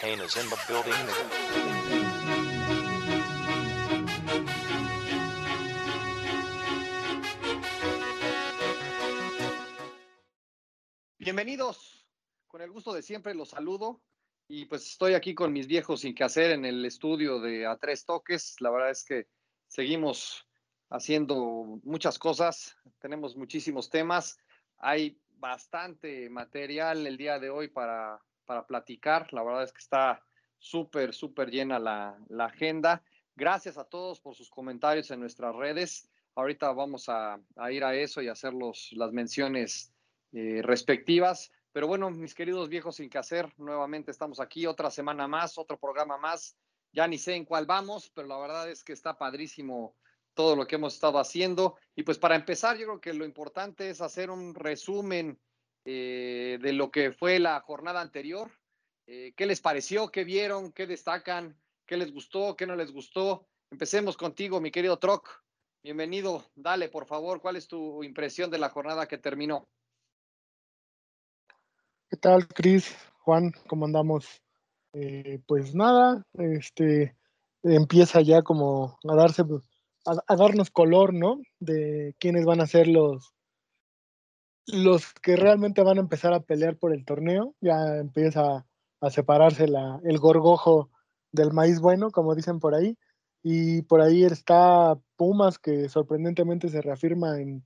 Kane is in the building. Bienvenidos, con el gusto de siempre los saludo y pues estoy aquí con mis viejos sin que hacer en el estudio de A Tres Toques. La verdad es que seguimos haciendo muchas cosas, tenemos muchísimos temas, hay bastante material el día de hoy para, para platicar, la verdad es que está súper, súper llena la, la, agenda. Gracias a todos por sus comentarios en nuestras redes. Ahorita vamos a, a ir a eso y hacer los, las menciones eh, respectivas. Pero bueno, mis queridos viejos sin que nuevamente estamos aquí otra semana más, otro programa más. Ya ni sé en cuál vamos, pero la verdad es que está padrísimo todo lo que hemos estado haciendo. Y pues para empezar, yo creo que lo importante es hacer un resumen eh, de lo que fue la jornada anterior. Eh, ¿Qué les pareció? ¿Qué vieron? ¿Qué destacan? ¿Qué les gustó? ¿Qué no les gustó? Empecemos contigo, mi querido Troc. Bienvenido. Dale, por favor, ¿cuál es tu impresión de la jornada que terminó? ¿Qué tal, Cris? Juan, ¿cómo andamos? Eh, pues nada, este empieza ya como a darse a, darnos color, ¿no? De quiénes van a ser los, los que realmente van a empezar a pelear por el torneo. Ya empieza a, separarse el gorgojo del maíz bueno, como dicen por ahí. Y por ahí está Pumas, que sorprendentemente se reafirma en,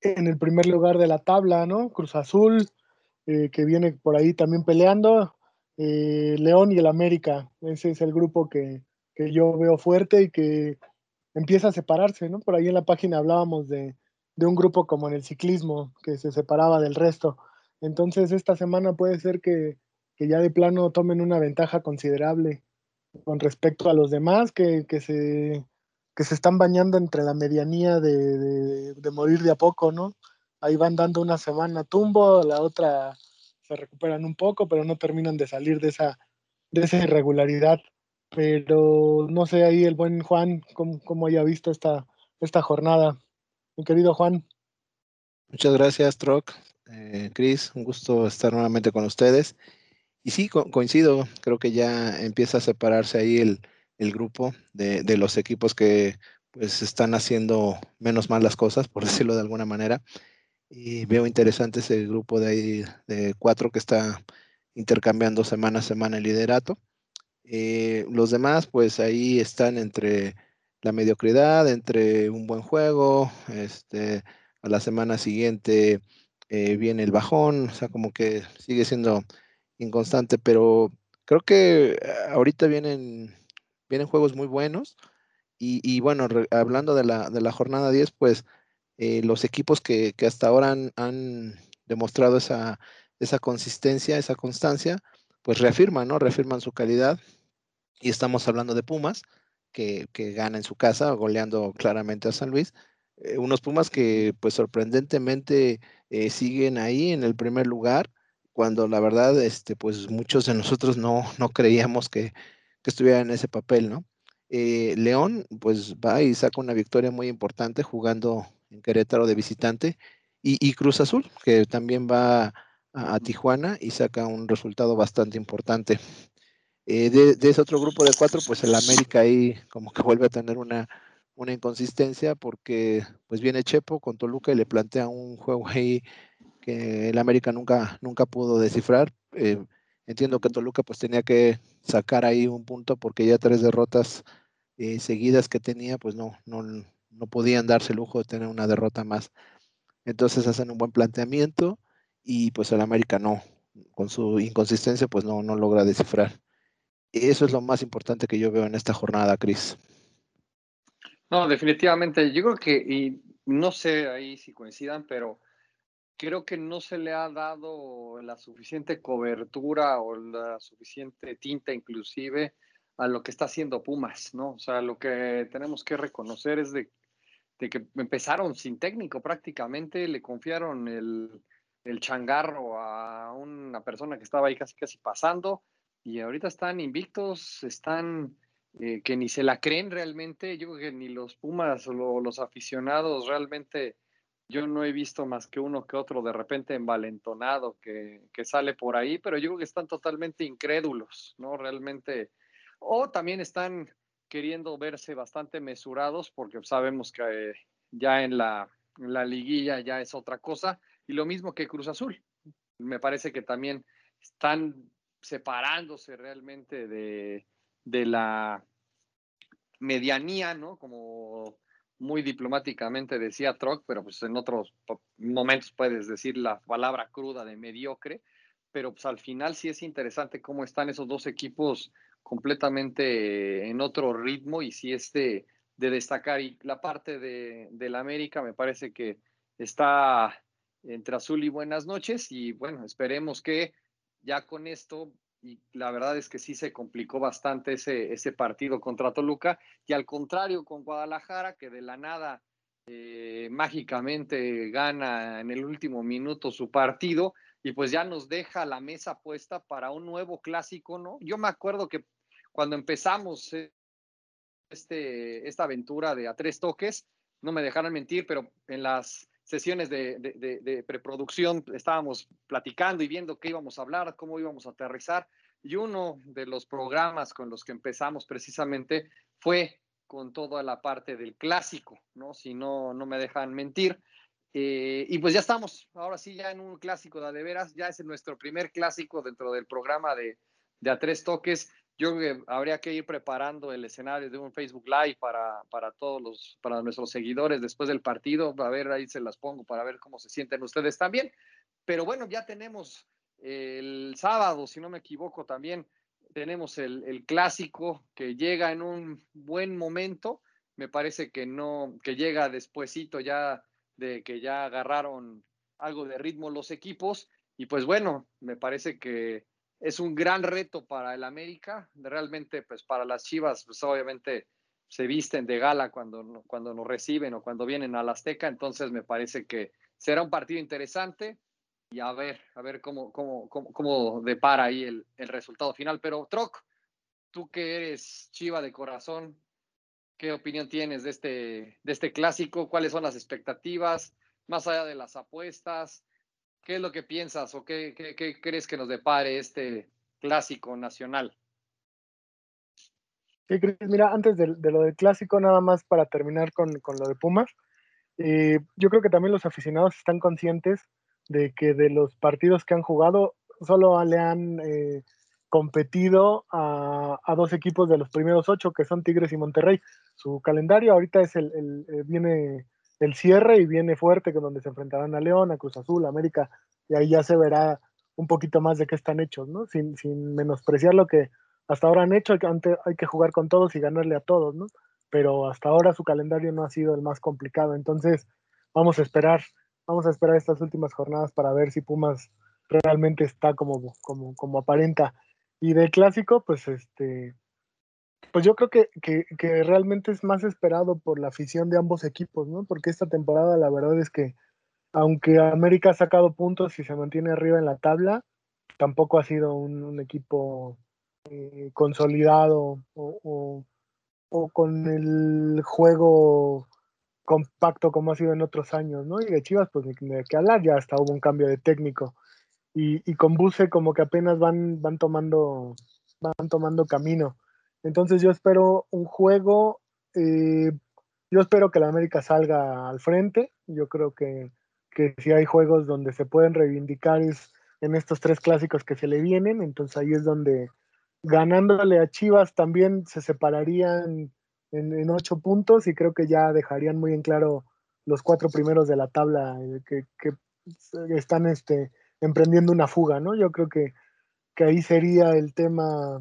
en el primer lugar de la tabla, ¿no? Cruz Azul, eh, que viene por ahí también peleando. Eh, León y el América. Ese es el grupo que, que yo veo fuerte y que empieza a separarse, ¿no? Por ahí en la página hablábamos de, un grupo como en el ciclismo, que se separaba del resto. Entonces, esta semana puede ser que, ya de plano tomen una ventaja considerable con respecto a los demás, que, se, se están bañando entre la medianía de, morir de a poco, ¿no? Ahí van dando una semana tumbo, la otra se recuperan un poco, pero no terminan de salir de esa, de esa irregularidad pero no sé ahí el buen Juan, cómo, haya visto esta, esta jornada. Mi querido Juan. Muchas gracias, Troc. Eh, Cris, un gusto estar nuevamente con ustedes. Y sí, coincido, creo que ya empieza a separarse ahí el, el grupo de, de, los equipos que pues están haciendo menos mal las cosas, por decirlo de alguna manera. Y veo interesante ese grupo de ahí de cuatro que está intercambiando semana a semana el liderato. Eh, los demás, pues ahí están entre la mediocridad, entre un buen juego, este, a la semana siguiente eh, viene el bajón, o sea, como que sigue siendo inconstante, pero creo que ahorita vienen, vienen juegos muy buenos. Y, bueno, hablando de la, de la, jornada 10, pues eh, los equipos que, que hasta ahora han, han, demostrado esa, esa consistencia, esa constancia, pues reafirman, ¿no? Reafirman su calidad. Y estamos hablando de Pumas, que, que gana en su casa, goleando claramente a San Luis. Eh, unos Pumas que, pues sorprendentemente, eh, siguen ahí en el primer lugar, cuando la verdad, este, pues muchos de nosotros no, no creíamos que, que estuviera en ese papel, ¿no? Eh, León, pues va y saca una victoria muy importante jugando en Querétaro de visitante. Y, y Cruz Azul, que también va a, Tijuana y saca un resultado bastante importante. Eh, de, ese otro grupo de cuatro, pues el América ahí como que vuelve a tener una, inconsistencia porque pues viene Chepo con Toluca y le plantea un juego ahí que el América nunca, nunca pudo descifrar. Eh, entiendo que Toluca pues tenía que sacar ahí un punto porque ya tres derrotas eh, seguidas que tenía pues no, no, no podían darse el lujo de tener una derrota más. Entonces hacen un buen planteamiento y pues el América no, con su inconsistencia, pues no, no logra descifrar. Eso es lo más importante que yo veo en esta jornada, Cris. No, definitivamente. Yo creo que, y no sé ahí si coincidan, pero creo que no se le ha dado la suficiente cobertura o la suficiente tinta inclusive a lo que está haciendo Pumas, ¿no? O sea, lo que tenemos que reconocer es de, de que empezaron sin técnico prácticamente, le confiaron el, el changarro a una persona que estaba ahí casi casi pasando y ahorita están invictos, están eh, que ni se la creen realmente. Yo creo que ni los Pumas o los aficionados realmente yo no he visto más que uno que otro de repente envalentonado que, que sale por ahí, pero yo creo que están totalmente incrédulos, ¿no? Realmente, o también están queriendo verse bastante mesurados porque sabemos que ya en la, en la liguilla ya es otra cosa, y lo mismo que Cruz Azul. Me parece que también están separándose realmente de, de la medianía, ¿no? Como muy diplomáticamente decía Troc, pero pues en otros momentos puedes decir la palabra cruda de mediocre, pero pues al final sí es interesante cómo están esos dos equipos completamente en otro ritmo y sí es de, destacar. Y la parte de, de, la América me parece que está entre azul y buenas noches y bueno, esperemos que ya con esto y la verdad es que sí se complicó bastante ese, ese partido contra Toluca y al contrario con Guadalajara que de la nada eh, mágicamente gana en el último minuto su partido y pues ya nos deja la mesa puesta para un nuevo clásico, ¿no? Yo me acuerdo que cuando empezamos este, esta aventura de a tres toques, no me dejaron mentir, pero en las sesiones de, preproducción estábamos platicando y viendo qué íbamos a hablar, cómo íbamos a aterrizar. Y uno de los programas con los que empezamos precisamente fue con toda la parte del clásico, ¿no? Si no, no me dejan mentir. Eh, y pues ya estamos, ahora sí, ya en un clásico de, de veras, ya es nuestro primer clásico dentro del programa de, de A Tres Toques yo creo que habría que ir preparando el escenario de un Facebook Live para, para todos los, para nuestros seguidores después del partido. A ver, ahí se las pongo para ver cómo se sienten ustedes también. Pero bueno, ya tenemos el sábado, si no me equivoco, también tenemos el, el clásico que llega en un buen momento. Me parece que no, que llega despuesito ya de que ya agarraron algo de ritmo los equipos. Y pues bueno, me parece que es un gran reto para el América. Realmente, pues para las Chivas, pues obviamente se visten de gala cuando, cuando nos reciben o cuando vienen a la Azteca. Entonces me parece que será un partido interesante y a ver, a ver cómo, cómo, cómo, cómo depara ahí el, el, resultado final. Pero Troc, tú que eres Chiva de corazón, ¿qué opinión tienes de este, de este clásico? ¿Cuáles son las expectativas? Más allá de las apuestas, ¿Qué es lo que piensas o qué, crees que nos depare este clásico nacional? Sí, mira, antes de, lo del clásico, nada más para terminar con, lo de Pumas, eh, yo creo que también los aficionados están conscientes de que de los partidos que han jugado, solo le han eh, competido a, dos equipos de los primeros ocho, que son Tigres y Monterrey. Su calendario ahorita es el, el viene el cierre y viene fuerte, con donde se enfrentarán a León, a Cruz Azul, a América, y ahí ya se verá un poquito más de qué están hechos, ¿no? Sin, sin menospreciar lo que hasta ahora han hecho, hay que, hay que jugar con todos y ganarle a todos, ¿no? Pero hasta ahora su calendario no ha sido el más complicado, entonces vamos a esperar, vamos a esperar estas últimas jornadas para ver si Pumas realmente está como, como, como aparenta. Y de clásico, pues este, pues yo creo que, que, realmente es más esperado por la afición de ambos equipos, ¿no? Porque esta temporada la verdad es que, aunque América ha sacado puntos y se mantiene arriba en la tabla, tampoco ha sido un, equipo eh, consolidado o, o, con el juego compacto como ha sido en otros años, ¿no? Y de Chivas, pues de que hablar, ya hasta hubo un cambio de técnico. Y, y con Buse como que apenas van, van tomando, van tomando camino. Entonces yo espero un juego, eh, yo espero que la América salga al frente, yo creo que, que si hay juegos donde se pueden reivindicar es en estos tres clásicos que se le vienen, entonces ahí es donde ganándole a Chivas también se separarían en, ocho puntos y creo que ya dejarían muy en claro los cuatro primeros de la tabla eh, que, que están este, emprendiendo una fuga, ¿no? Yo creo que, que ahí sería el tema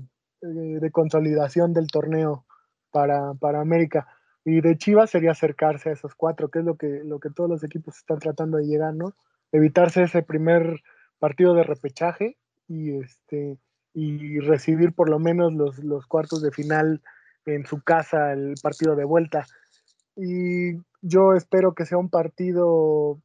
de consolidación del torneo para, para, América. Y de Chivas sería acercarse a esos cuatro, que es lo que, lo que todos los equipos están tratando de llegar, ¿no? Evitarse ese primer partido de repechaje y, este, y recibir por lo menos los, los cuartos de final en su casa, el partido de vuelta. Y yo espero que sea un partido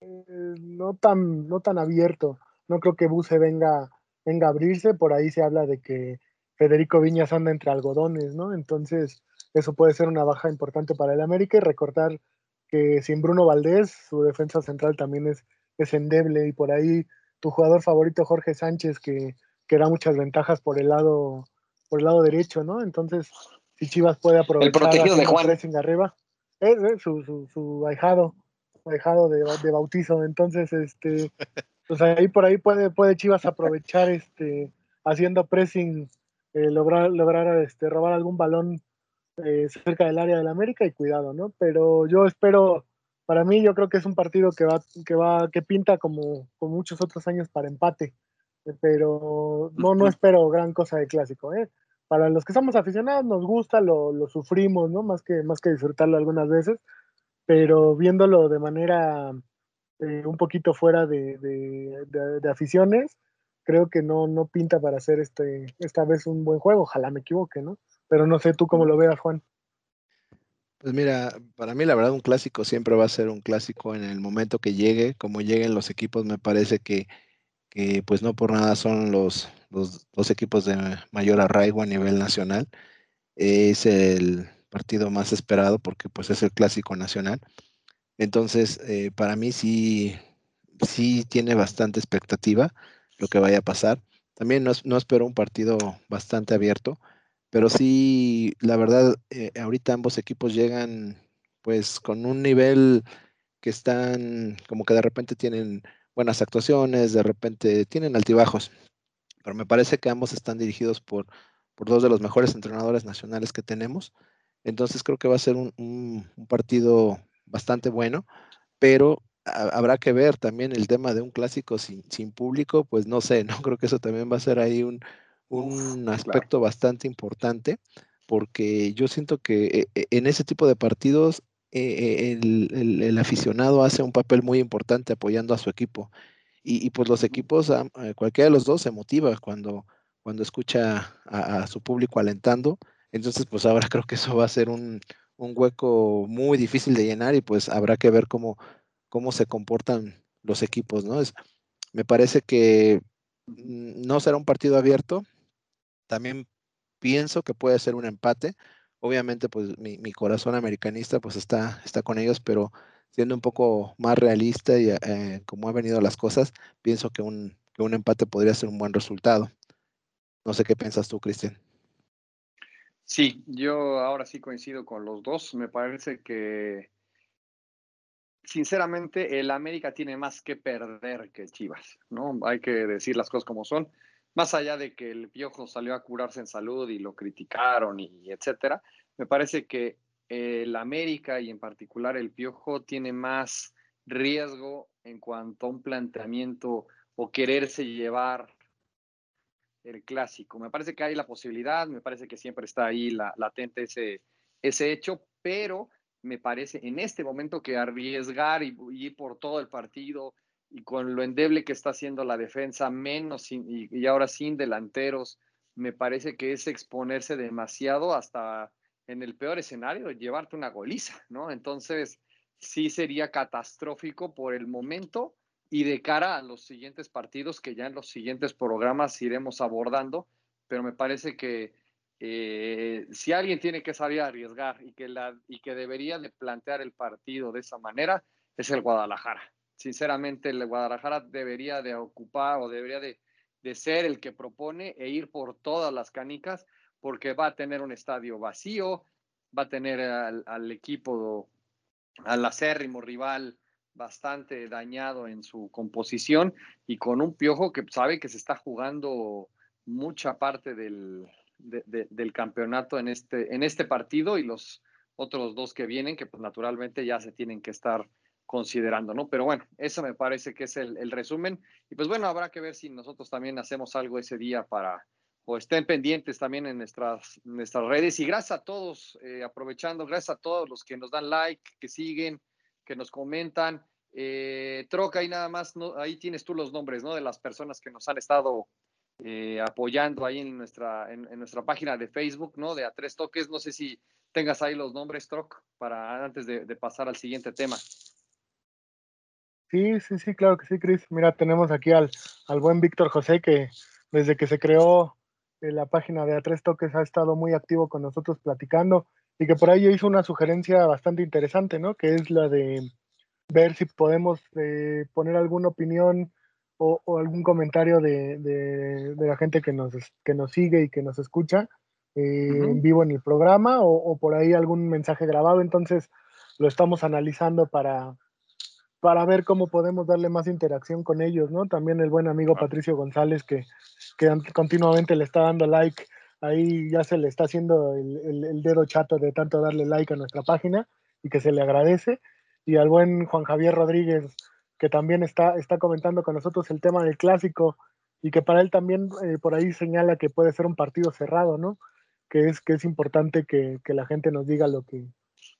eh, no, tan, no tan abierto. No creo que Buse venga venga a abrirse. Por ahí se habla de que Federico Viñas anda entre algodones, ¿no? Entonces, eso puede ser una baja importante para el América y recordar que sin Bruno Valdés, su defensa central también es, es endeble y por ahí tu jugador favorito Jorge Sánchez que, que da muchas ventajas por el lado por el lado derecho, ¿no? Entonces, si Chivas puede aprovechar el protegido de Juan. arriba, es, su, su, su ahijado, ahijado de, de, bautizo, entonces este pues ahí por ahí puede, puede Chivas aprovechar este haciendo pressing, eh, lograr, lograr este, robar algún balón eh, cerca del área del América y cuidado, ¿no? Pero yo espero, para mí yo creo que es un partido que va, que va, que pinta como, como muchos otros años para empate, pero no, no espero gran cosa de clásico, ¿eh? Para los que somos aficionados nos gusta, lo, lo sufrimos, ¿no? Más que, más que disfrutarlo algunas veces, pero viéndolo de manera eh, un poquito fuera de, de, de, aficiones, creo que no, no pinta para hacer este, esta vez un buen juego. Ojalá me equivoque, ¿no? Pero no sé tú cómo lo veas, Juan. Pues mira, para mí la verdad un clásico siempre va a ser un clásico en el momento que llegue, como lleguen los equipos, me parece que, que pues no por nada son los, los dos equipos de mayor arraigo a nivel nacional. Es el partido más esperado porque pues es el clásico nacional. Entonces, eh, para mí sí, sí tiene bastante expectativa lo que vaya a pasar. También no, no espero un partido bastante abierto, pero sí, la verdad, eh, ahorita ambos equipos llegan pues con un nivel que están como que de repente tienen buenas actuaciones, de repente tienen altibajos, pero me parece que ambos están dirigidos por, por dos de los mejores entrenadores nacionales que tenemos. Entonces creo que va a ser un, un partido bastante bueno, pero habrá que ver también el tema de un clásico sin, sin, público, pues no sé, no creo que eso también va a ser ahí un, un aspecto bastante importante, porque yo siento que eh, eh, en ese tipo de partidos eh, el, el, aficionado hace un papel muy importante apoyando a su equipo. Y, y pues los equipos, cualquiera de los dos se motiva cuando, cuando escucha a, a, su público alentando. Entonces, pues ahora creo que eso va a ser un, un hueco muy difícil de llenar y pues habrá que ver cómo, cómo se comportan los equipos, ¿no? Es, me parece que no será un partido abierto. También pienso que puede ser un empate. Obviamente, pues mi, mi corazón americanista pues está, está con ellos, pero siendo un poco más realista y eh, como han venido las cosas, pienso que un, que un empate podría ser un buen resultado. No sé qué piensas tú, Cristian. Sí, yo ahora sí coincido con los dos. Me parece que sinceramente, el América tiene más que perder que Chivas, ¿no? Hay que decir las cosas como son. Más allá de que el Piojo salió a curarse en salud y lo criticaron y etcétera, me parece que el América y en particular el Piojo tiene más riesgo en cuanto a un planteamiento o quererse llevar el clásico. Me parece que hay la posibilidad, me parece que siempre está ahí la, latente ese, ese hecho, pero me parece en este momento que arriesgar y, ir por todo el partido y con lo endeble que está haciendo la defensa, menos y, ahora sin delanteros, me parece que es exponerse demasiado hasta en el peor escenario, llevarte una goliza, ¿no? Entonces, sí sería catastrófico por el momento y de cara a los siguientes partidos que ya en los siguientes programas iremos abordando, pero me parece que eh, si alguien tiene que salir a arriesgar y que, la, y que debería de plantear el partido de esa manera, es el Guadalajara. Sinceramente, el Guadalajara debería de ocupar o debería de, de ser el que propone e ir por todas las canicas, porque va a tener un estadio vacío, va a tener al, al equipo, al acérrimo rival bastante dañado en su composición y con un piojo que sabe que se está jugando mucha parte del, del campeonato en este, en este partido y los otros dos que vienen, que pues naturalmente ya se tienen que estar considerando, ¿no? Pero bueno, eso me parece que es el, resumen. Y pues bueno, habrá que ver si nosotros también hacemos algo ese día para, o estén pendientes también en nuestras, nuestras redes. Y gracias a todos, eh, aprovechando, gracias a todos los que nos dan like, que siguen, que nos comentan. Eh, Troca, ahí nada más, ahí tienes tú los nombres, ¿no? De las personas que nos han estado eh, apoyando ahí en nuestra, en, nuestra página de Facebook, ¿no? De a tres toques. No sé si tengas ahí los nombres, Troc, para antes de, pasar al siguiente tema. Sí, sí, sí, claro que sí, Cris. Mira, tenemos aquí al, al buen Víctor José, que desde que se creó eh, la página de A Tres Toques ha estado muy activo con nosotros platicando y que por ahí hizo una sugerencia bastante interesante, ¿no? Que es la de ver si podemos eh, poner alguna opinión o, algún comentario de, la gente que nos, que nos sigue y que nos escucha eh, en vivo en el programa o, por ahí algún mensaje grabado. Entonces lo estamos analizando para, para ver cómo podemos darle más interacción con ellos, ¿no? También el buen amigo Patricio González que, que continuamente le está dando like ahí ya se le está haciendo el, dedo chato de tanto darle like a nuestra página y que se le agradece. Y al buen Juan Javier Rodríguez, que también está, está comentando con nosotros el tema del clásico y que para él también eh, por ahí señala que puede ser un partido cerrado, ¿no? Que es, que es importante que, la gente nos diga lo que,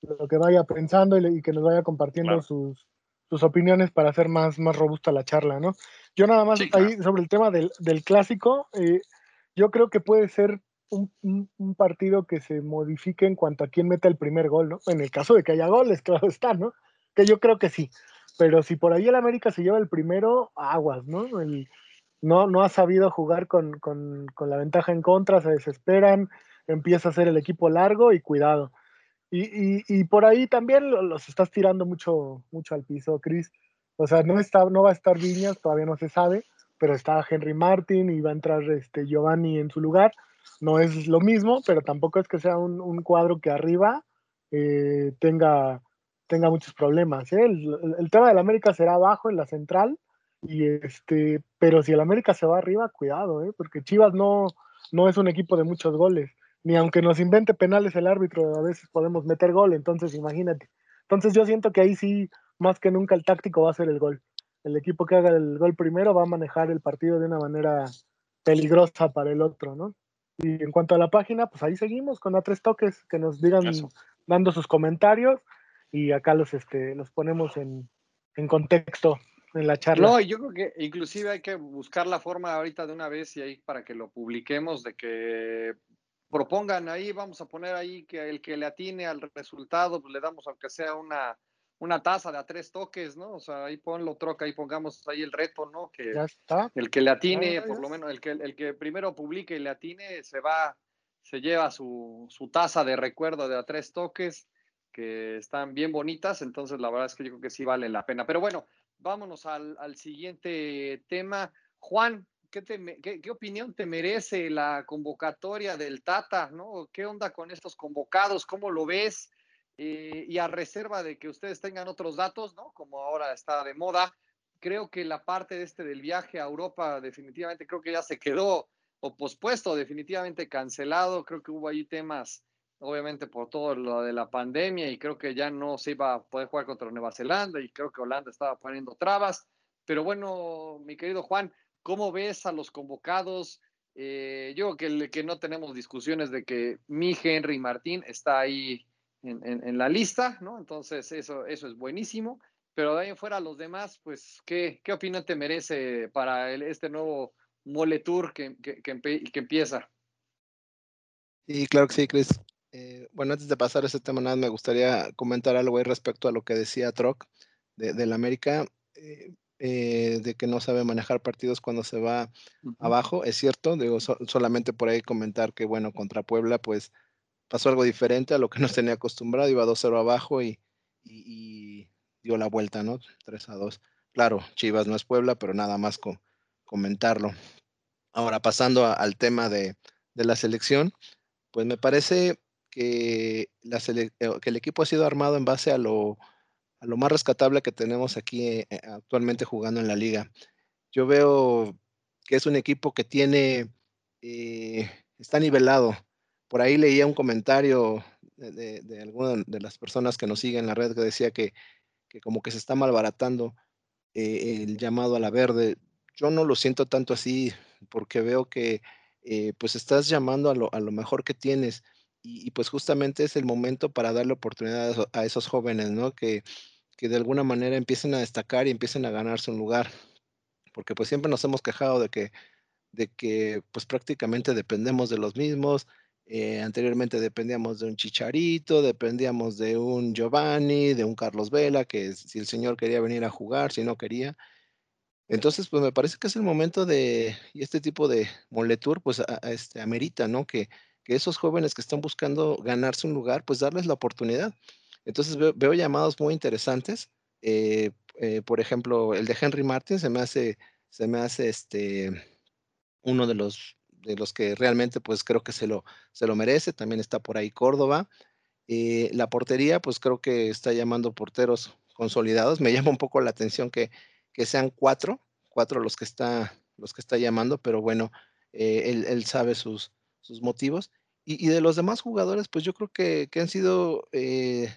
lo que vaya pensando y, que nos vaya compartiendo sus, sus opiniones para hacer más, más robusta la charla, ¿no? Yo nada más ahí sobre el tema del, del clásico, eh, yo creo que puede ser un, partido que se modifique en cuanto a quién meta el primer gol. En el caso de que haya goles, claro está, ¿no? Que yo creo que sí. Pero si por ahí el América se lleva el primero, aguas, ¿no? no, no ha sabido jugar con, la ventaja en contra, se desesperan, empieza a ser el equipo largo y cuidado. Y, por ahí también los estás tirando mucho, mucho al piso, Cris. O sea, no, está, no va a estar Viñas, todavía no se sabe, pero está Henry Martin y va a entrar este Giovanni en su lugar no es lo mismo, pero tampoco es que sea un, cuadro que arriba eh, tenga, tenga muchos problemas. ¿eh? El, tema del América será abajo en la central, y este, pero si el América se va arriba, cuidado, ¿eh? porque Chivas no, no es un equipo de muchos goles. Ni aunque nos invente penales el árbitro, a veces podemos meter gol, entonces imagínate. Entonces yo siento que ahí sí, más que nunca el táctico va a ser el gol. El equipo que haga el gol primero va a manejar el partido de una manera peligrosa para el otro, ¿no? Y en cuanto a la página, pues ahí seguimos con a tres toques, que nos digan dando sus comentarios y acá los, este, los ponemos en, contexto en la charla. No, yo creo que inclusive hay que buscar la forma ahorita de una vez y ahí para que lo publiquemos, de que propongan ahí, vamos a poner ahí que el que le atine al resultado, pues le damos aunque sea una, una taza de a tres toques, ¿no? O sea, ahí ponlo, troca, ahí pongamos ahí el reto, ¿no? Que ya está. el que le atine, por lo menos, el que, el que primero publique y le atine, se va, se lleva su, su taza de recuerdo de a tres toques, que están bien bonitas, entonces la verdad es que yo creo que sí vale la pena. Pero bueno, vámonos al, al siguiente tema. Juan, ¿qué, te, qué, ¿qué opinión te merece la convocatoria del Tata, ¿no? ¿Qué onda con estos convocados? ¿Cómo lo ves? Eh, y a reserva de que ustedes tengan otros datos, ¿no? Como ahora está de moda, creo que la parte de este del viaje a Europa definitivamente creo que ya se quedó o pospuesto, definitivamente cancelado. Creo que hubo ahí temas, obviamente por todo lo de la pandemia y creo que ya no se iba a poder jugar contra Nueva Zelanda y creo que Holanda estaba poniendo trabas. Pero bueno, mi querido Juan, ¿cómo ves a los convocados? Eh, yo creo que, que no tenemos discusiones de que mi Henry Martín está ahí en, la lista, ¿no? Entonces, eso, eso es buenísimo. Pero de ahí en fuera, los demás, pues, ¿qué, qué opinión te merece para este nuevo Mole Tour que, que, que, empieza? Sí, claro que sí, Chris. Eh, bueno, antes de pasar a ese tema, nada, me gustaría comentar algo ahí respecto a lo que decía Troc de, la América, eh, eh, de que no sabe manejar partidos cuando se va abajo. Es cierto, digo, solamente por ahí comentar que, bueno, contra Puebla, pues pasó algo diferente a lo que nos tenía acostumbrado, iba 2-0 abajo y, dio la vuelta, ¿no? 3 a 2. Claro, Chivas no es Puebla, pero nada más comentarlo. Ahora, pasando al tema de, la selección, pues me parece que, la eh, que el equipo ha sido armado en base a lo, a lo más rescatable que tenemos aquí eh, actualmente jugando en la liga. Yo veo que es un equipo que tiene, eh, está nivelado, por ahí leía un comentario de, alguna de las personas que nos siguen en la red que decía que, como que se está malbaratando eh, el llamado a la verde. Yo no lo siento tanto así porque veo que eh, pues estás llamando a lo, a lo, mejor que tienes y, pues justamente es el momento para darle oportunidad a, esos jóvenes, ¿no? Que, que de alguna manera empiecen a destacar y empiecen a ganarse un lugar. Porque pues siempre nos hemos quejado de que, de que pues prácticamente dependemos de los mismos, eh, anteriormente dependíamos de un Chicharito, dependíamos de un Giovanni, de un Carlos Vela, que si el señor quería venir a jugar, si no quería. Entonces, pues me parece que es el momento de, y este tipo de moletour, pues este, amerita, ¿no? Que, que esos jóvenes que están buscando ganarse un lugar, pues darles la oportunidad. Entonces veo, llamados muy interesantes. Eh, eh, por ejemplo, el de Henry Martin se me hace, se me hace este, uno de los, de los que realmente pues creo que se lo, se lo merece. También está por ahí Córdoba. Eh, la portería, pues creo que está llamando porteros consolidados. Me llama un poco la atención que, que sean cuatro, cuatro los que está, los que está llamando, pero bueno, él, él, sabe sus, sus motivos. Y, y, de los demás jugadores, pues yo creo que, que han sido eh,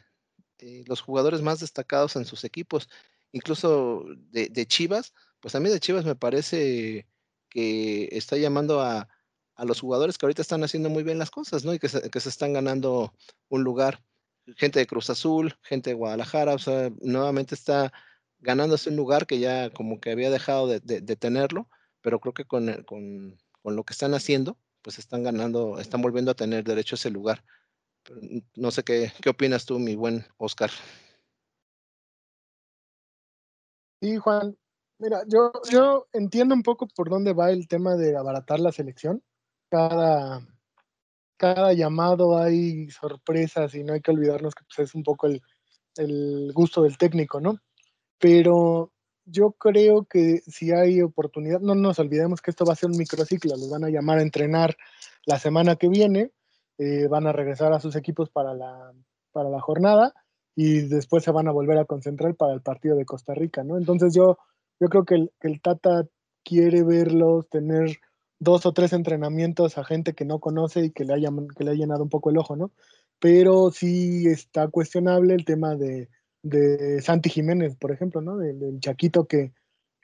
eh, los jugadores más destacados en sus equipos, incluso de, de, Chivas, pues a mí de Chivas me parece que está llamando a, a, los jugadores que ahorita están haciendo muy bien las cosas, ¿no? Y que se, están ganando un lugar. Gente de Cruz Azul, gente de Guadalajara, o sea, nuevamente está ganándose un lugar que ya como que había dejado de, de, de tenerlo, pero creo que con, con, con, lo que están haciendo, pues están ganando, están volviendo a tener derecho a ese lugar. No sé qué, qué opinas tú, mi buen Oscar. Sí, Juan. Mira, yo, yo entiendo un poco por dónde va el tema de abaratar la selección. Cada, cada llamado hay sorpresas y no hay que olvidarnos que pues, es un poco el, el gusto del técnico, ¿no? Pero yo creo que si hay oportunidad, no nos olvidemos que esto va a ser un microciclo, los van a llamar a entrenar la semana que viene eh, van a regresar a sus equipos para la, para la jornada y después se van a volver a concentrar para el partido de Costa Rica, ¿no? Entonces yo, yo creo que el, el Tata quiere verlos, tener dos o tres entrenamientos a gente que no conoce y que le, haya, que le ha llenado un poco el ojo, ¿no? Pero sí está cuestionable el tema de, de Santi Jiménez, por ejemplo, ¿no? Del, del Chaquito que,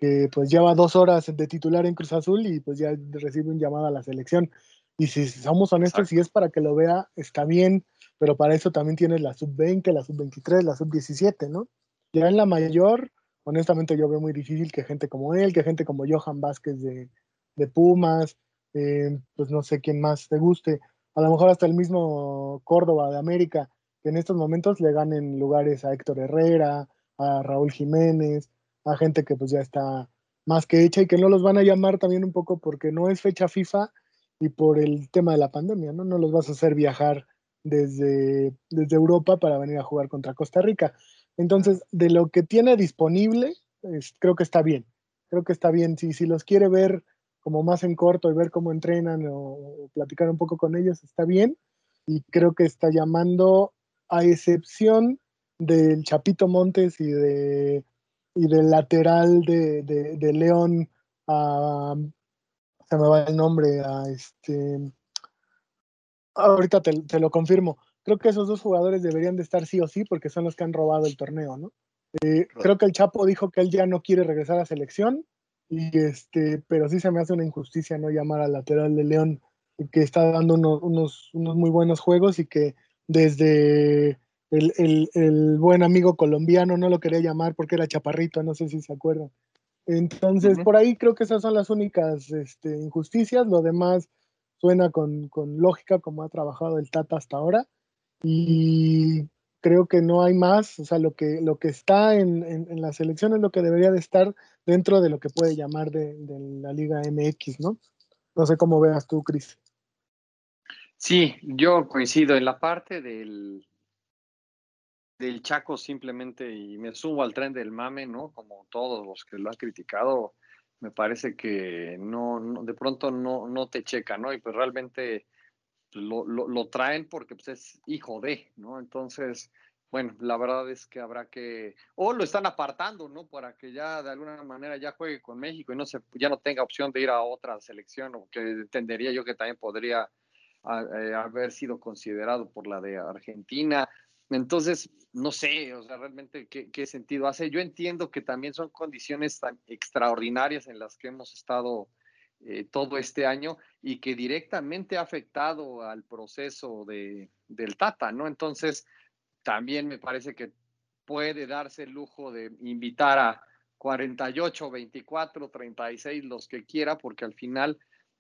que pues lleva dos horas de titular en Cruz Azul y pues ya recibe un llamado a la selección. Y si somos honestos, si es para que lo vea, está bien, pero para eso también tienes la sub-20, la sub-23, la sub-17, ¿no? Ya en la mayor, honestamente yo veo muy difícil que gente como él, que gente como Johan Vázquez de, de Pumas, eh, pues no sé quién más te guste, a lo mejor hasta el mismo Córdoba de América, que en estos momentos le ganen lugares a Héctor Herrera, a Raúl Jiménez, a gente que pues ya está más que hecha y que no los van a llamar también un poco porque no es fecha FIFA y por el tema de la pandemia, ¿no? No los vas a hacer viajar desde, desde Europa para venir a jugar contra Costa Rica. Entonces, de lo que tiene disponible, creo que está bien. Creo que está bien. Si, si los quiere ver como más en corto y ver cómo entrenan o, platicar un poco con ellos, está bien. Y creo que está llamando, a excepción del Chapito Montes y, de, y del lateral de, de, de León a se me va el nombre, a este, ahorita te, te, lo confirmo. Creo que esos dos jugadores deberían de estar sí o sí porque son los que han robado el torneo, ¿no? Eh, creo que el Chapo dijo que él ya no quiere regresar a selección, y este, pero sí se me hace una injusticia no llamar al lateral de León, que está dando unos, unos, unos muy buenos juegos y que desde el, el, el, buen amigo colombiano no lo quería llamar porque era chaparrito, no sé si se acuerdan. Entonces, uh -huh. por ahí creo que esas son las únicas este, injusticias. Lo demás suena con, con, lógica como ha trabajado el Tata hasta ahora. Y creo que no hay más. O sea, lo que, lo que está en, en, en la selección es lo que debería de estar dentro de lo que puede llamar de, la Liga MX, ¿no? No sé cómo veas tú, Cris. Sí, yo coincido en la parte del, del Chaco simplemente y me subo al tren del mame, ¿no? Como todos los que lo han criticado, me parece que no, no de pronto no, no te checa, ¿no? Y pues realmente lo, lo, lo, traen porque pues es hijo de, ¿no? Entonces, bueno, la verdad es que habrá que, o lo están apartando, ¿no? Para que ya de alguna manera ya juegue con México y no se, ya no tenga opción de ir a otra selección, o que entendería yo que también podría a, eh, haber sido considerado por la de Argentina. Entonces, no sé, o sea, realmente qué, qué, sentido hace. Yo entiendo que también son condiciones tan extraordinarias en las que hemos estado eh, todo este año y que directamente ha afectado al proceso de, del Tata, ¿no? Entonces, también me parece que puede darse el lujo de invitar a 48, 24, 36, los que quiera, porque al final,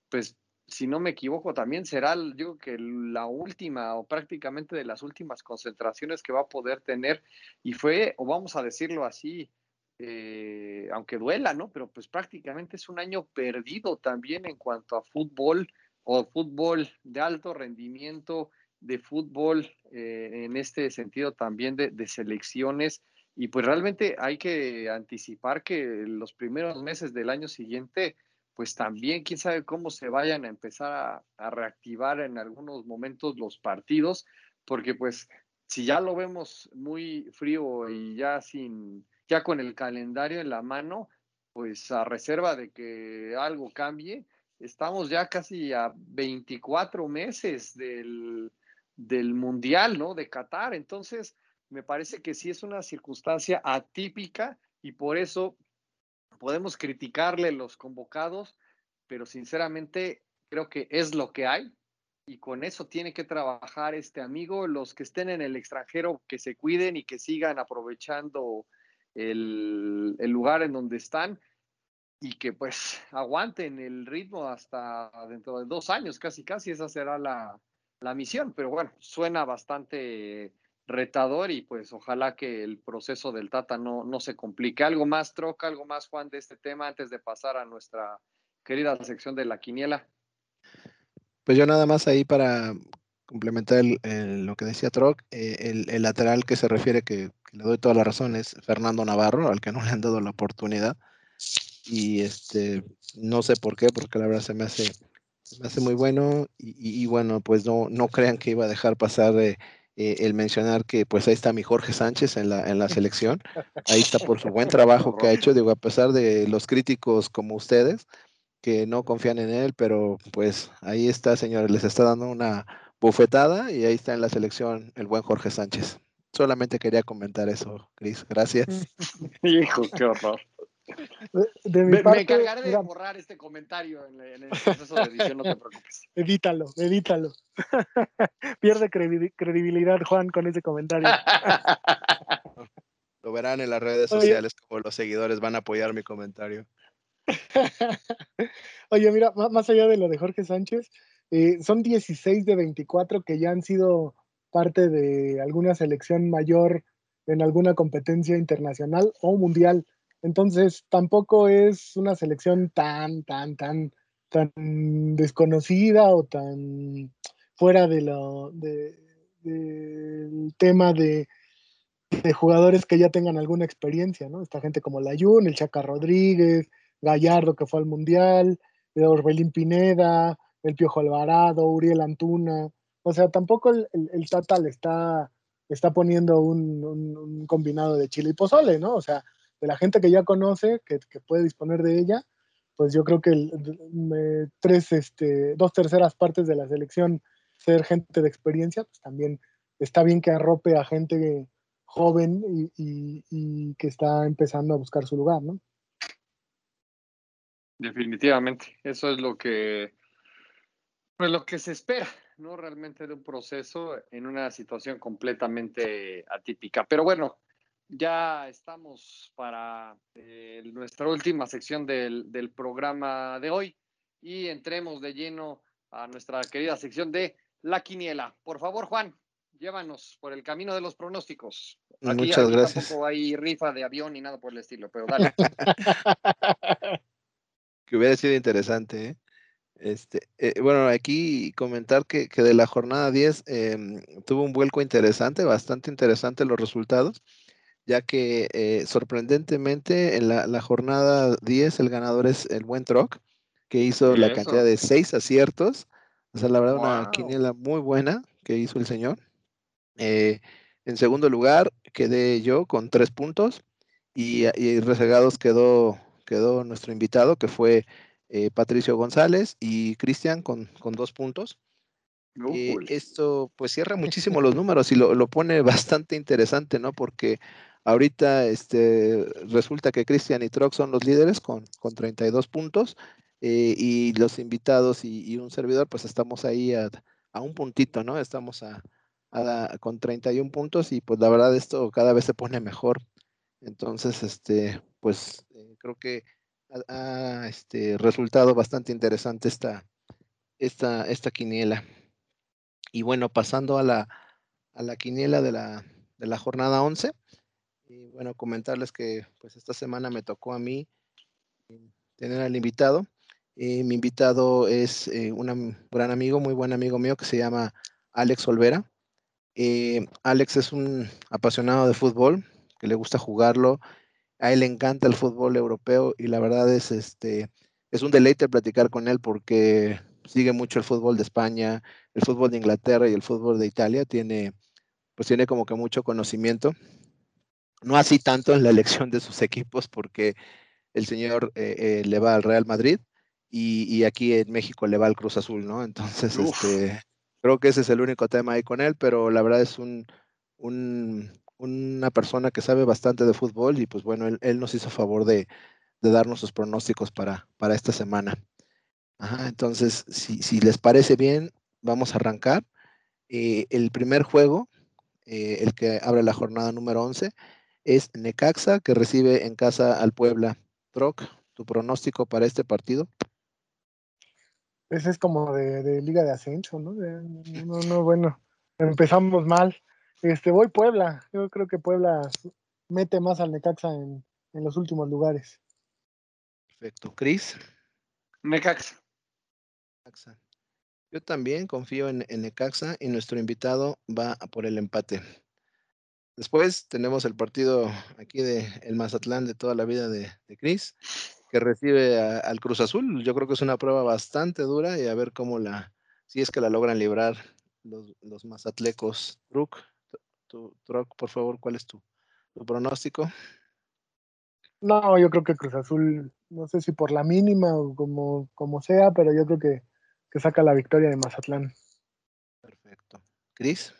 pues si no me equivoco, también será, yo que la última o prácticamente de las últimas concentraciones que va a poder tener. Y fue, o vamos a decirlo así, eh, aunque duela, ¿no? Pero pues prácticamente es un año perdido también en cuanto a fútbol o fútbol de alto rendimiento, de fútbol eh, en este sentido también de, selecciones. Y pues realmente hay que anticipar que los primeros meses del año siguiente, pues también quién sabe cómo se vayan a empezar a, reactivar en algunos momentos los partidos, porque pues si ya lo vemos muy frío y ya sin, ya con el calendario en la mano, pues a reserva de que algo cambie, estamos ya casi a 24 meses del, del Mundial, ¿no? De Qatar. Entonces, me parece que sí es una circunstancia atípica y por eso podemos criticarle los convocados, pero sinceramente creo que es lo que hay y con eso tiene que trabajar este amigo. Los que estén en el extranjero, que se cuiden y que sigan aprovechando el, lugar en donde están y que pues aguanten el ritmo hasta dentro de dos años, casi casi esa será la, la misión, pero bueno, suena bastante retador y pues ojalá que el proceso del Tata no, no se complique. ¿Algo más, Troca, algo más, Juan, de este tema antes de pasar a nuestra querida sección de la quiniela? Pues yo nada más ahí para complementar lo que decía Troc, eh, el, lateral que se refiere, que, le doy toda la razón, es Fernando Navarro, al que no le han dado la oportunidad. Y este, no sé por qué, porque la verdad se me hace me hace muy bueno y, bueno, pues no, no crean que iba a dejar pasar eh, eh, el mencionar que pues ahí está mi Jorge Sánchez en la, en la selección, ahí está por su buen trabajo que ha hecho, digo, a pesar de los críticos como ustedes, que no confían en él, pero pues ahí está, señores, les está dando una bufetada y ahí está en la selección el buen Jorge Sánchez. Solamente quería comentar eso, Cris. Gracias. Hijo, qué horror. De, mi me, parte, me, encargaré de borrar este comentario en, en, el proceso de edición, no te preocupes. Evítalo, evítalo. Pierde credibilidad Juan con ese comentario. Lo verán en las redes sociales como los seguidores van a apoyar mi comentario. Oye, mira, más allá de lo de Jorge Sánchez, eh, son 16 de 24 que ya han sido parte de alguna selección mayor en alguna competencia internacional o mundial. Entonces, tampoco es una selección tan, tan, tan, tan desconocida o tan fuera de lo de, del tema de, de, jugadores que ya tengan alguna experiencia, ¿no? Esta gente como Layun, el Chaca Rodríguez, Gallardo que fue al Mundial, Orbelín Pineda, el Piojo Alvarado, Uriel Antuna. O sea, tampoco el, el, Tata le está, está poniendo un, un, combinado de chile y pozole, ¿no? O sea, de la gente que ya conoce, que, puede disponer de ella, pues yo creo que tres, este, dos terceras partes de la selección ser gente de experiencia, pues también está bien que arrope a gente joven y, que está empezando a buscar su lugar, ¿no? Definitivamente, eso es lo que, pues lo que se espera, ¿no? Realmente de un proceso en una situación completamente atípica. Pero bueno, ya estamos para eh, nuestra última sección del, del, programa de hoy y entremos de lleno a nuestra querida sección de la quiniela. Por favor, Juan, llévanos por el camino de los pronósticos. Aquí, Muchas gracias. Tampoco hay rifa de avión ni nada por el estilo, pero dale. que hubiera sido interesante, ¿eh? Este, eh, bueno, aquí comentar que, que, de la jornada 10 em, tuvo un vuelco interesante, bastante interesante los resultados ya que eh, sorprendentemente en la, jornada 10 el ganador es el buen Troc, que hizo la cantidad de seis aciertos. O sea, la verdad, una quiniela muy buena que hizo el señor. Eh, en segundo lugar quedé yo con tres puntos y, y resegados quedó, quedó nuestro invitado, que fue eh, Patricio González y Cristian con, con dos puntos. esto pues cierra muchísimo los números y lo, lo, pone bastante interesante, ¿no? Porque Ahorita este, resulta que Cristian y Trox son los líderes con, con 32 puntos eh, y los invitados y, un servidor pues estamos ahí a, un puntito, ¿no? Estamos a, con 31 puntos y pues la verdad esto cada vez se pone mejor. Entonces, este, pues eh, creo que ha, este, resultado bastante interesante esta, esta, esta quiniela. Y bueno, pasando a la, a la quiniela de la, de la jornada 11, y bueno, comentarles que pues esta semana me tocó a mí eh, tener al invitado. Eh, mi invitado es eh, un gran amigo, muy buen amigo mío que se llama Alex Olvera. Eh, Alex es un apasionado de fútbol, que le gusta jugarlo. A él le encanta el fútbol europeo y la verdad es, este, es un deleite platicar con él porque sigue mucho el fútbol de España, el fútbol de Inglaterra y el fútbol de Italia. Tiene, pues tiene como que mucho conocimiento. No así tanto en la elección de sus equipos porque el señor eh, le va al Real Madrid, y, aquí en México le va al Cruz Azul, ¿no? Entonces, este, creo que ese es el único tema ahí con él, pero la verdad es un, una persona que sabe bastante de fútbol y pues bueno, él, nos hizo favor de, darnos sus pronósticos para, para esta semana. Ajá, entonces, si, les parece bien, vamos a arrancar. Eh, el primer juego, eh, el que abre la jornada número 11, es Necaxa, que recibe en casa al Puebla. Troc, tu pronóstico para este partido. Ese es como de, Liga de Ascenso, ¿no? no, no, bueno, empezamos mal. Este, voy Puebla. Yo creo que Puebla mete más al Necaxa en, los últimos lugares. Perfecto. Cris. Necaxa. Yo también confío en, Necaxa y nuestro invitado va a por el empate. Después tenemos el partido aquí de el Mazatlán de toda la vida de, de Cris que recibe al Cruz Azul. Yo creo que es una prueba bastante dura y a ver cómo la, si es que la logran librar los, los mazatlecos. Truc, tu, por favor, ¿cuál es tu, pronóstico? No, yo creo que Cruz Azul, no sé si por la mínima o como, como sea, pero yo creo que, que saca la victoria de Mazatlán. Perfecto. Cris.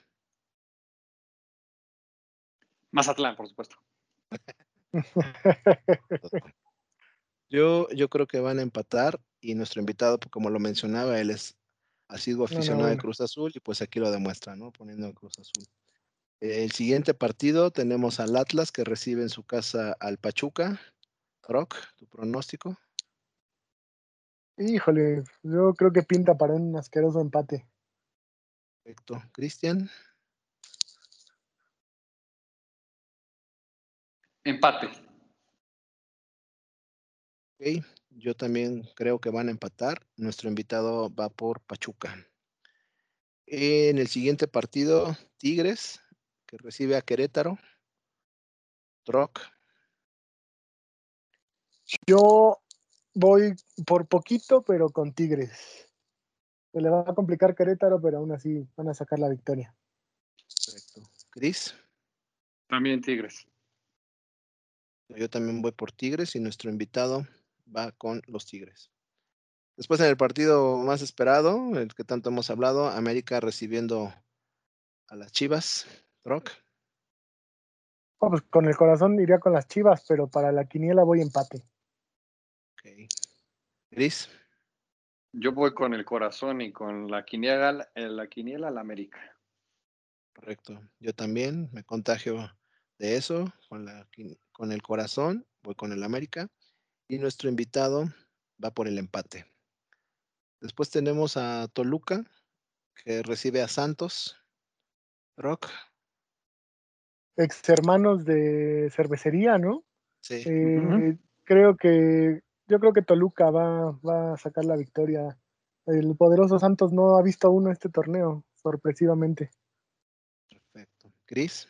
Mazatlán, por supuesto. Yo, yo creo que van a empatar y nuestro invitado, pues, como lo mencionaba, él es ha sido aficionado de Cruz Azul y pues aquí lo demuestra, ¿no? Poniendo Cruz Azul. El siguiente partido tenemos al Atlas que recibe en su casa al Pachuca. Rock, tu pronóstico. Híjole, yo creo que pinta para un asqueroso empate. Perfecto. Cristian. Empate yo también creo que van a empatar. Nuestro invitado va por Pachuca. En el siguiente partido, Tigres, que recibe a Querétaro. Troc. Yo voy por poquito, pero con Tigres. Se le va a complicar Querétaro, pero aún así van a sacar la victoria. Perfecto. Cris. También Tigres. Yo también voy por Tigres y nuestro invitado va con los Tigres. Después en el partido más esperado, el que tanto hemos hablado, América recibiendo a las Chivas. Rock. pues con el corazón iría con las Chivas, pero para la quiniela voy empate. Ok. Gris. Yo voy con el corazón y con la quiniela, eh, la quiniela la América. Correcto. Yo también me contagio de eso, con, la, con el corazón, voy con el América. Y nuestro invitado va por el empate. Después tenemos a Toluca, que recibe a Santos. Rock. Ex hermanos de cervecería, ¿no? Sí. Eh, creo que, yo creo que Toluca va, va a sacar la victoria. El poderoso Santos no ha visto uno este torneo, sorpresivamente. Perfecto. Cris.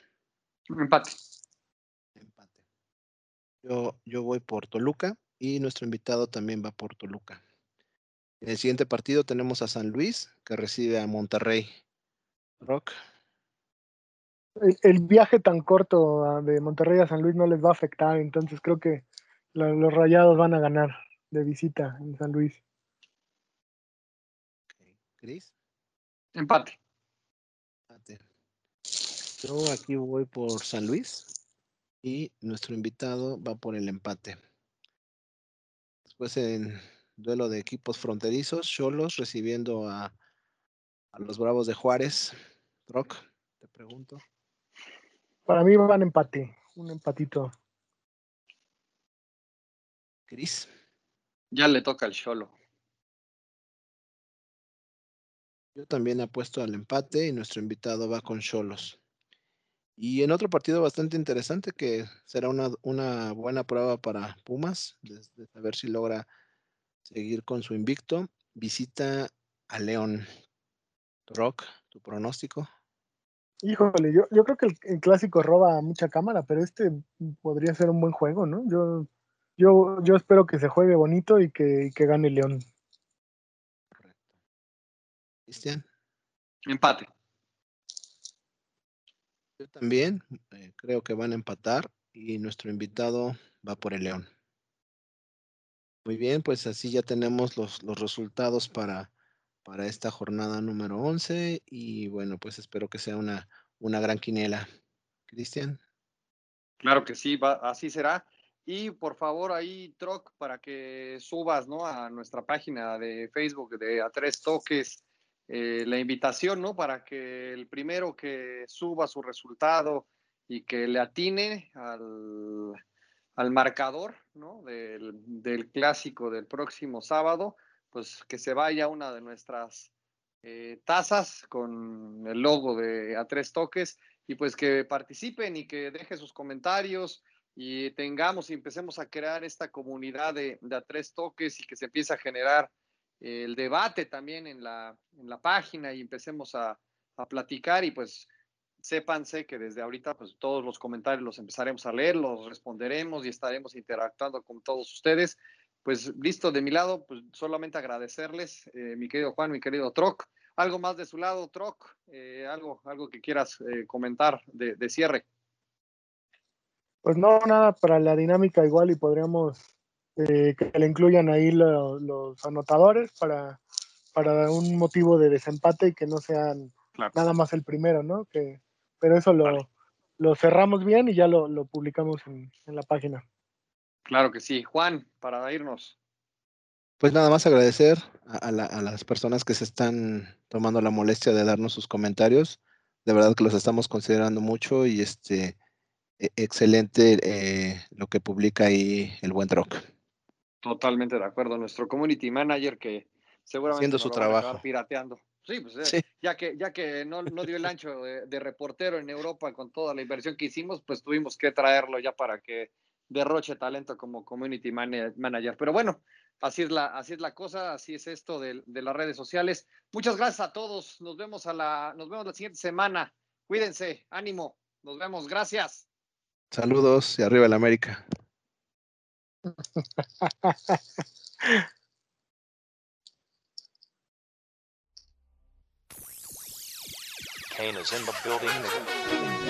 Empate. Empate. Yo, yo voy por Toluca y nuestro invitado también va por Toluca. En el siguiente partido tenemos a San Luis, que recibe a Monterrey. Rock. El, viaje tan corto de Monterrey a San Luis no les va a afectar, entonces creo que los rayados van a ganar de visita en San Luis. Cris. Empate. Empate. Yo aquí voy por San Luis y nuestro invitado va por el empate. Después en duelo de equipos fronterizos, Cholos recibiendo a, los Bravos de Juárez. Rock, te pregunto. Para mí van empate, un empatito. Cris. Ya le toca al Cholo. Yo también apuesto al empate y nuestro invitado va con Cholos. Y en otro partido bastante interesante que será una, buena prueba para Pumas, de, saber si logra seguir con su invicto. Visita a León. Rock, tu pronóstico. Híjole, yo, yo creo que el, clásico roba mucha cámara, pero este podría ser un buen juego, ¿no? Yo, yo, yo espero que se juegue bonito y que, y que gane León. Correcto. Cristian. Empate. Yo también eh, creo que van a empatar y nuestro invitado va por el León. Muy bien, pues así ya tenemos los, los resultados para, para esta jornada número 11 y bueno, pues espero que sea una, una gran quinela. Cristian. Claro que sí, va, así será. Y por favor ahí, Troc, para que subas ¿no? a nuestra página de Facebook de A Tres Toques eh, la invitación, ¿no? Para que el primero que suba su resultado y que le atine al, al marcador, ¿no? Del, del, clásico del próximo sábado, pues que se vaya una de nuestras eh, tazas con el logo de A Tres Toques y pues que participen y que deje sus comentarios y tengamos y empecemos a crear esta comunidad de A Tres Toques y que se empiece a generar el debate también en la, en la página y empecemos a, a, platicar y pues sépanse que desde ahorita pues todos los comentarios los empezaremos a leer, los responderemos y estaremos interactuando con todos ustedes. Pues listo, de mi lado, pues solamente agradecerles, eh, mi querido Juan, mi querido Troc. Algo más de su lado, Troc, eh, algo, algo que quieras eh, comentar de, de cierre. Pues no, nada, para la dinámica igual y podríamos eh, que le incluyan ahí lo, los anotadores para, para un motivo de desempate y que no sean claro. nada más el primero, ¿no? Que, pero eso lo, vale. lo cerramos bien y ya lo, lo publicamos en, en, la página. Claro que sí. Juan, para irnos. Pues nada más agradecer a, a, la, a las personas que se están tomando la molestia de darnos sus comentarios. De verdad que los estamos considerando mucho y este e, excelente eh, lo que publica ahí el buen Drock. Totalmente de acuerdo. Nuestro community manager que seguramente haciendo su trabajo pirateando. Sí, pues sí. ya que ya que no, no dio el ancho de, de, reportero en Europa con toda la inversión que hicimos, pues tuvimos que traerlo ya para que derroche talento como community manager. Pero bueno, así es la así es la cosa, así es esto de, de las redes sociales. Muchas gracias a todos. Nos vemos a la nos vemos la siguiente semana. Cuídense, ánimo. Nos vemos. Gracias. Saludos y arriba el América. Kane is in the building.